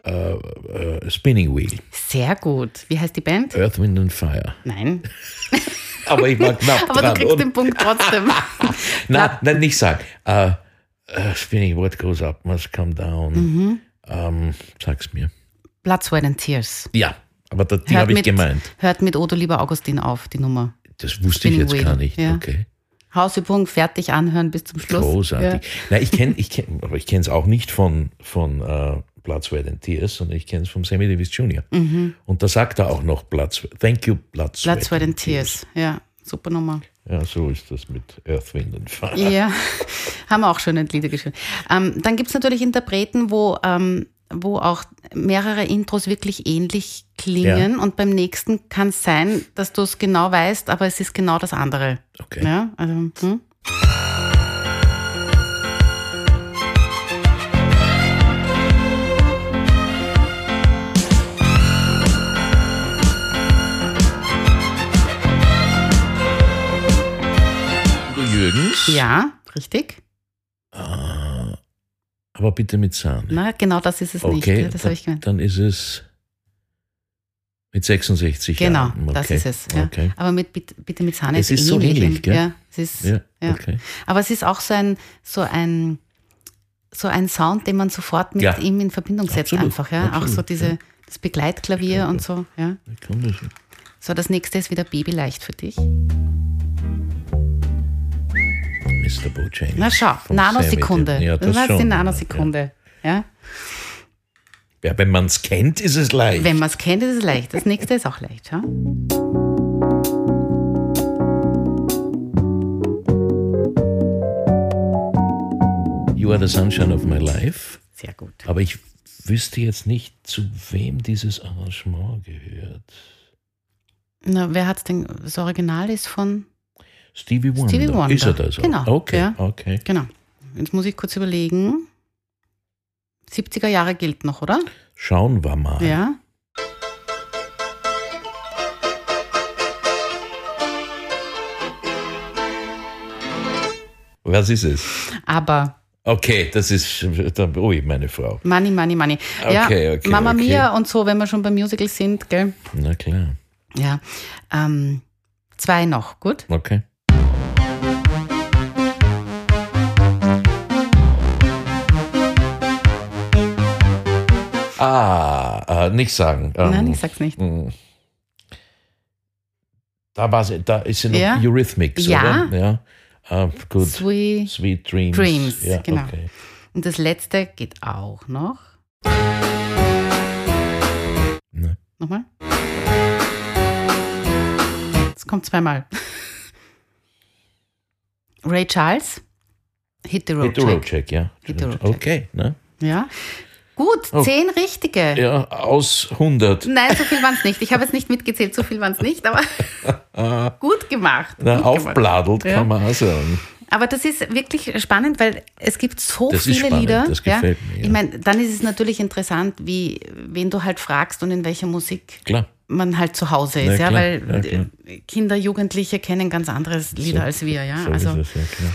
B: Äh, äh, Spinning Wheel.
A: Sehr gut. Wie heißt die Band?
B: Earth, Wind and Fire.
A: Nein.
B: Aber ich war knapp
A: Aber
B: dran.
A: du kriegst
B: oder?
A: den Punkt trotzdem.
B: Nein, nein, nicht sagen. Äh, äh, spinning, what goes up must come down.
A: Mhm.
B: Ähm, sag's mir.
A: Blood, Sweat and Tears.
B: Ja, aber da, die habe ich
A: mit,
B: gemeint.
A: Hört mit Odo lieber Augustin auf, die Nummer.
B: Das wusste
A: Spinning
B: ich jetzt
A: Wheel,
B: gar nicht.
A: ja.
B: Okay.
A: Hausübung, fertig anhören bis zum Schluss.
B: Großartig. Nein, ich kenne, ich kenn, aber ich kenne es auch nicht von, von äh, Blood, Sweat and Tears, sondern ich kenne es vom Sammy Davis Jr. Und da sagt er auch noch Blood, Sweat. Thank you, Blood, Sweat,
A: Mhm. Blood, Sweat and Tears. Ja, super Nummer.
B: Ja, so ist das mit Earth, Wind and Fire.
A: Ja, haben auch schöne Lieder geschrieben. Ähm, dann gibt es natürlich Interpreten, wo, ähm, wo auch mehrere Intros wirklich ähnlich klingen.
B: Ja.
A: Und beim nächsten kann es sein, dass du es genau weißt, aber es ist genau das andere.
B: Okay.
A: Ja, also, hm?
B: Jürgens.
A: ja richtig.
B: Aber bitte mit Sahne.
A: Na, genau das ist es
B: okay,
A: nicht. Ja, Das habe
B: dann,
A: ich gemeint.
B: dann ist es mit 66
A: Genau,
B: Jahren. Okay.
A: das ist es. Ja.
B: Okay.
A: Aber mit, bitte, bitte mit Sahne
B: Es ist so
A: ähnlich.
B: ähnlich, gell?
A: Ja, es ist,
B: Ja,
A: ja.
B: okay.
A: Aber es ist auch so ein, so ein, so ein Sound, den man sofort mit
B: Ja.
A: ihm in Verbindung setzt,
B: Absolut,
A: einfach. Ja? auch so
B: absolut,
A: diese, das Begleitklavier und so. Ja? So, das nächste ist wieder Babyleicht für dich.
B: Mr. Bojangles.
A: Na schau, Nanosekunde.
B: Ja, das schon.
A: die Nanosekunde. Ja.
B: Ja, ja wenn man es kennt, ist es leicht.
A: Wenn man es kennt, ist es leicht. Das nächste ist auch leicht. Schau.
B: You are the sunshine of my life.
A: Sehr gut.
B: Aber ich wüsste jetzt nicht, zu wem dieses Arrangement gehört.
A: Na, wer hat denn? Das Original ist von.
B: Stevie Wonder.
A: Stevie Wonder.
B: Ist er das auch?
A: Genau,
B: Okay,
A: ja.
B: okay.
A: Genau. Jetzt muss ich kurz überlegen. 70er Jahre gilt noch, oder?
B: Schauen wir mal.
A: Ja.
B: Was ist es?
A: Aber
B: Okay, das ist, ui, meine Frau.
A: Money, Money, Money.
B: Okay,
A: ja,
B: okay,
A: Mama
B: okay.
A: Mia und so, wenn wir schon beim Musical sind, gell?
B: Na klar.
A: Ja. Ähm, zwei noch, gut?
B: Okay. Ah, äh, nicht sagen. Ähm,
A: Nein, ich sag's nicht.
B: Da, war sie, da ist sie noch
A: Ja.
B: Eurythmics,
A: Ja.
B: oder? Ja. Ah, gut.
A: Sweet.
B: Sweet Dreams.
A: Dreams,
B: ja,
A: genau.
B: Okay.
A: Und das letzte geht auch noch.
B: Ne.
A: Nochmal. Es kommt zweimal. Ray Charles. Hit the Road.
B: Hit the Road Check, ja.
A: Hit the Road Check.
B: Okay, ne?
A: Ja. Gut,
B: Oh.
A: zehn richtige.
B: Ja, aus 100.
A: Nein, so viel waren es nicht. Ich habe jetzt nicht mitgezählt, so viel waren es nicht, aber gut gemacht.
B: Na,
A: gut gemacht.
B: aufbladelt,
A: Ja.
B: kann man auch sagen.
A: Aber das ist wirklich spannend, weil es gibt so
B: Das
A: viele
B: spannend,
A: Lieder.
B: das gefällt mir, ja.
A: Ich meine, dann ist es natürlich interessant, wie, wen du halt fragst und in welcher Musik
B: Klar.
A: Man halt zu Hause ist, ja,
B: klar,
A: weil
B: ja, klar.
A: äh, Kinder, Jugendliche kennen ganz anderes Lieder
B: So-
A: als wir, ja.
B: So
A: also
B: es, ja klar.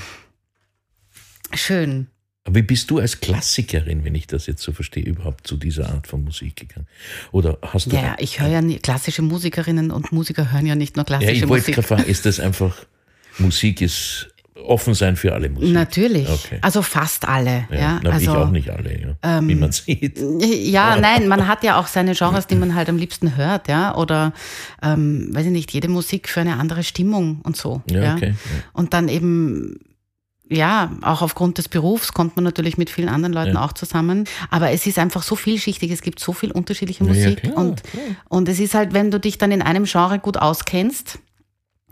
A: schön.
B: Aber wie bist du als Klassikerin, wenn ich das jetzt so verstehe, überhaupt zu dieser Art von Musik gegangen? Oder hast du.
A: Ja, ja, ich höre ja nie, klassische Musikerinnen und Musiker hören ja nicht nur
B: ja,
A: klassische
B: ich wollte
A: Musik.
B: gerade fragen, ist das einfach, Musik ist offen sein für alle Musik?
A: Natürlich.
B: Okay.
A: Also fast alle. Ja,
B: Ja, na,
A: also,
B: ich auch nicht alle, ja. wie man sieht.
A: Ja, nein, man hat ja auch seine Genres, die man halt am liebsten hört, ja. Oder ähm, weiß ich nicht, jede Musik für eine andere Stimmung und so.
B: Ja,
A: Ja,
B: okay.
A: Und dann eben, ja, auch aufgrund des Berufs kommt man natürlich mit vielen anderen Leuten auch zusammen. Aber es ist einfach so vielschichtig, es gibt so viel unterschiedliche Musik.
B: klar,
A: und,
B: klar.
A: und es ist halt, wenn du dich dann in einem Genre gut auskennst,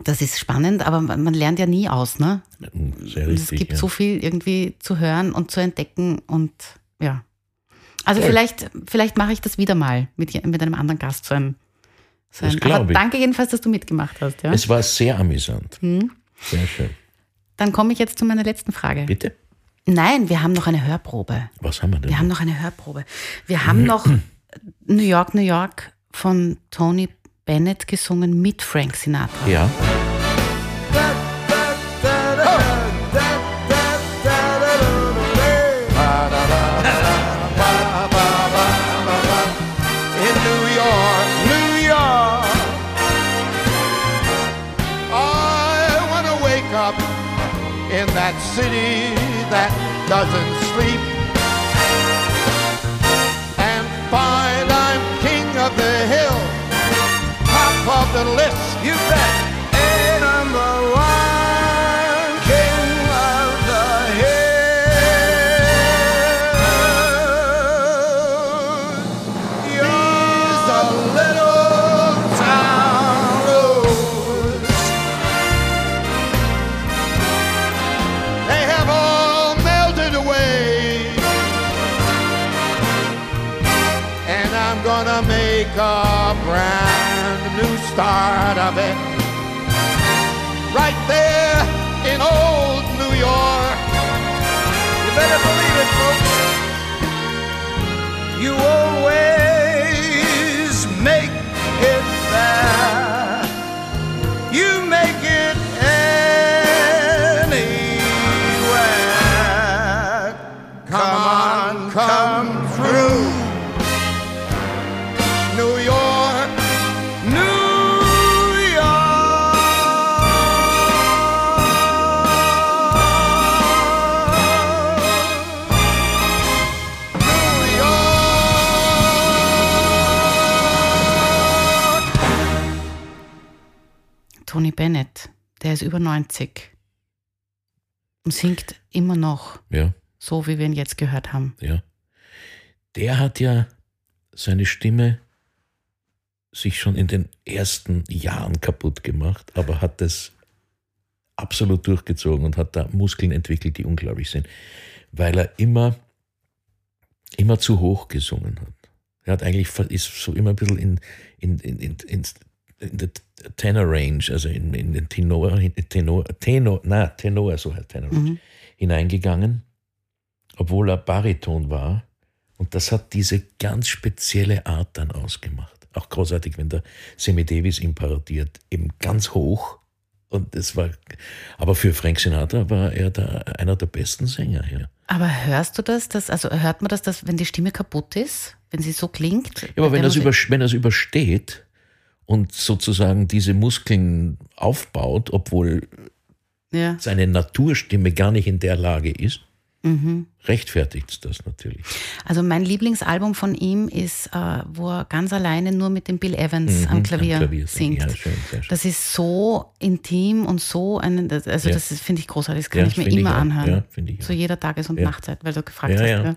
A: Das ist spannend, aber man lernt ja nie aus, ne?
B: Sehr
A: Und es
B: richtig.
A: gibt
B: ja.
A: so viel irgendwie zu hören und zu entdecken und ja. Also
B: Toll.
A: vielleicht, vielleicht mache ich das wieder mal mit, mit einem anderen Gast. So ein, so
B: Das
A: ein, aber
B: ich.
A: danke jedenfalls, dass du mitgemacht hast. Ja?
B: Es war sehr amüsant.
A: Hm?
B: Sehr schön.
A: Dann komme ich jetzt zu meiner letzten Frage.
B: Bitte?
A: Nein, wir haben noch eine Hörprobe.
B: Was haben wir denn?
A: Wir haben noch eine Hörprobe. Wir haben noch New York, New York von Tony Bennett gesungen mit Frank Sinatra.
B: ja.
E: in New York, New York. I want to wake up in that city that doesn't the list. Start of it. Right there in old New York. You better believe it, folks. You
A: der ist über 90 und singt immer noch
B: Ja.
A: so, wie wir ihn jetzt gehört haben.
B: Ja. Der hat ja seine Stimme sich schon in den ersten Jahren kaputt gemacht, aber hat das absolut durchgezogen und hat da Muskeln entwickelt, die unglaublich sind, weil er immer, immer zu hoch gesungen hat. Er hat eigentlich, ist so immer ein bisschen in, in, in, in, in, in der Tenor Range, also in, in den Tenor, Tenor, Tenor, na, Tenor, so heißt Tenor Range, hineingegangen obwohl er Bariton war. Und das hat diese ganz spezielle Art dann ausgemacht. Auch großartig, wenn der Sammy Davis ihn parodiert, eben ganz hoch. Und das war, aber für Frank Sinatra war er da einer der besten Sänger hier.
A: Aber hörst du das, dass, also hört man das, dass wenn die Stimme kaputt ist, wenn sie so klingt?
B: Ja, aber wenn er es über, wenn er es übersteht und sozusagen diese Muskeln aufbaut, obwohl
A: ja.
B: seine Naturstimme gar nicht in der Lage ist,
A: Mhm.
B: rechtfertigt es das natürlich.
A: Also mein Lieblingsalbum von ihm ist, äh, wo er ganz alleine nur mit dem Bill Evans
B: Mhm,
A: am Klavier,
B: am Klavier singt. Ja, schön, schön.
A: Das ist so intim und so ein, also
B: Ja.
A: das finde ich großartig, das kann
B: Ja,
A: ich mir
B: ich
A: immer
B: auch.
A: anhören.
B: Ich
A: Zu jeder Tages- und. Nachtzeit, weil du gefragt hast.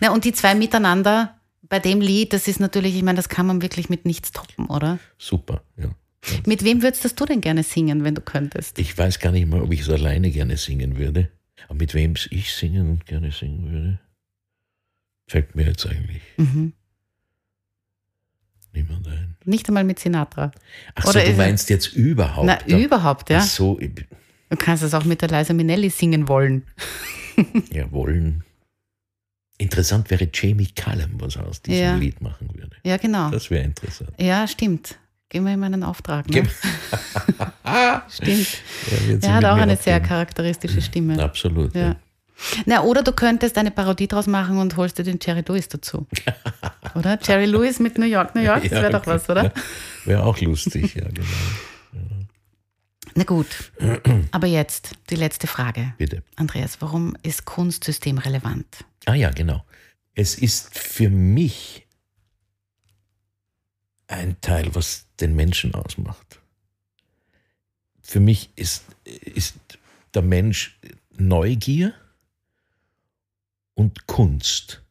A: Na, und die zwei miteinander bei dem Lied, das ist natürlich, ich meine, das kann man wirklich mit nichts toppen, oder?
B: Super, ja.
A: Mit wem würdest du denn gerne singen, wenn du könntest?
B: Ich weiß gar nicht mal, ob ich es alleine gerne singen würde. Aber mit wem ich singen und gerne singen würde, fällt mir jetzt eigentlich
A: Mhm.
B: niemand ein.
A: Nicht einmal mit Sinatra.
B: Ach so,
A: Oder
B: du
A: ist-
B: meinst jetzt überhaupt?
A: Na,
B: da-
A: überhaupt, ja.
B: So,
A: Du kannst es auch mit der Liza Minnelli singen wollen.
B: ja, wollen. Interessant wäre Jamie Cullum, was er aus diesem
A: Ja.
B: Lied machen würde.
A: Ja, genau.
B: Das wäre interessant.
A: Ja, stimmt. Geben wir ihm einen Auftrag. Ne? Stimmt.
B: Er sie
A: Er hat auch eine sehr
B: aufgeben.
A: charakteristische Stimme.
B: Absolut.
A: Ja.
B: Ja.
A: Na, oder du könntest eine Parodie draus machen und holst dir den Jerry Lewis dazu. Oder? Jerry Lewis mit New York, New York, das
B: Ja,
A: wäre doch was, oder?
B: Ja, wäre auch lustig, ja, genau.
A: Na gut. Aber jetzt die letzte Frage.
B: Bitte.
A: Andreas, warum ist Kunst systemrelevant?
B: Ah ja, genau. Es ist für mich ein Teil, was den Menschen ausmacht. Für mich ist, ist der Mensch Neugier und Kunst.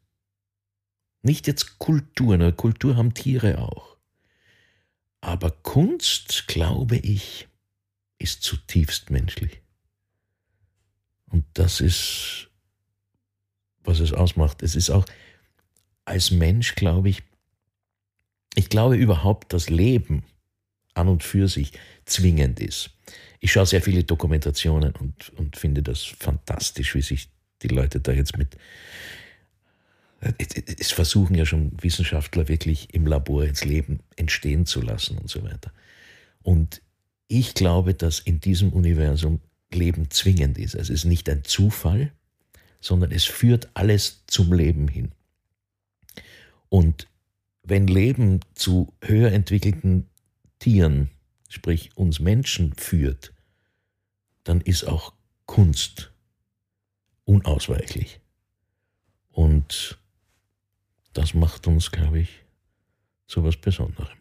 B: Nicht jetzt Kultur, ne? Kultur haben Tiere auch. Aber Kunst, glaube ich, ist zutiefst menschlich. Und das ist, was es ausmacht. Es ist auch als Mensch, glaube ich, ich glaube überhaupt, dass Leben an und für sich zwingend ist. Ich schaue sehr viele Dokumentationen und, und finde das fantastisch, wie sich die Leute da jetzt mit. Es versuchen ja schon Wissenschaftler wirklich im Labor ins Leben entstehen zu lassen und so weiter. Und ich glaube, dass in diesem Universum Leben zwingend ist. Es ist nicht ein Zufall, sondern es führt alles zum Leben hin. Und wenn Leben zu höher entwickelten Tieren, sprich uns Menschen führt, dann ist auch Kunst unausweichlich. Und das macht uns, glaube ich, zu was Besonderem.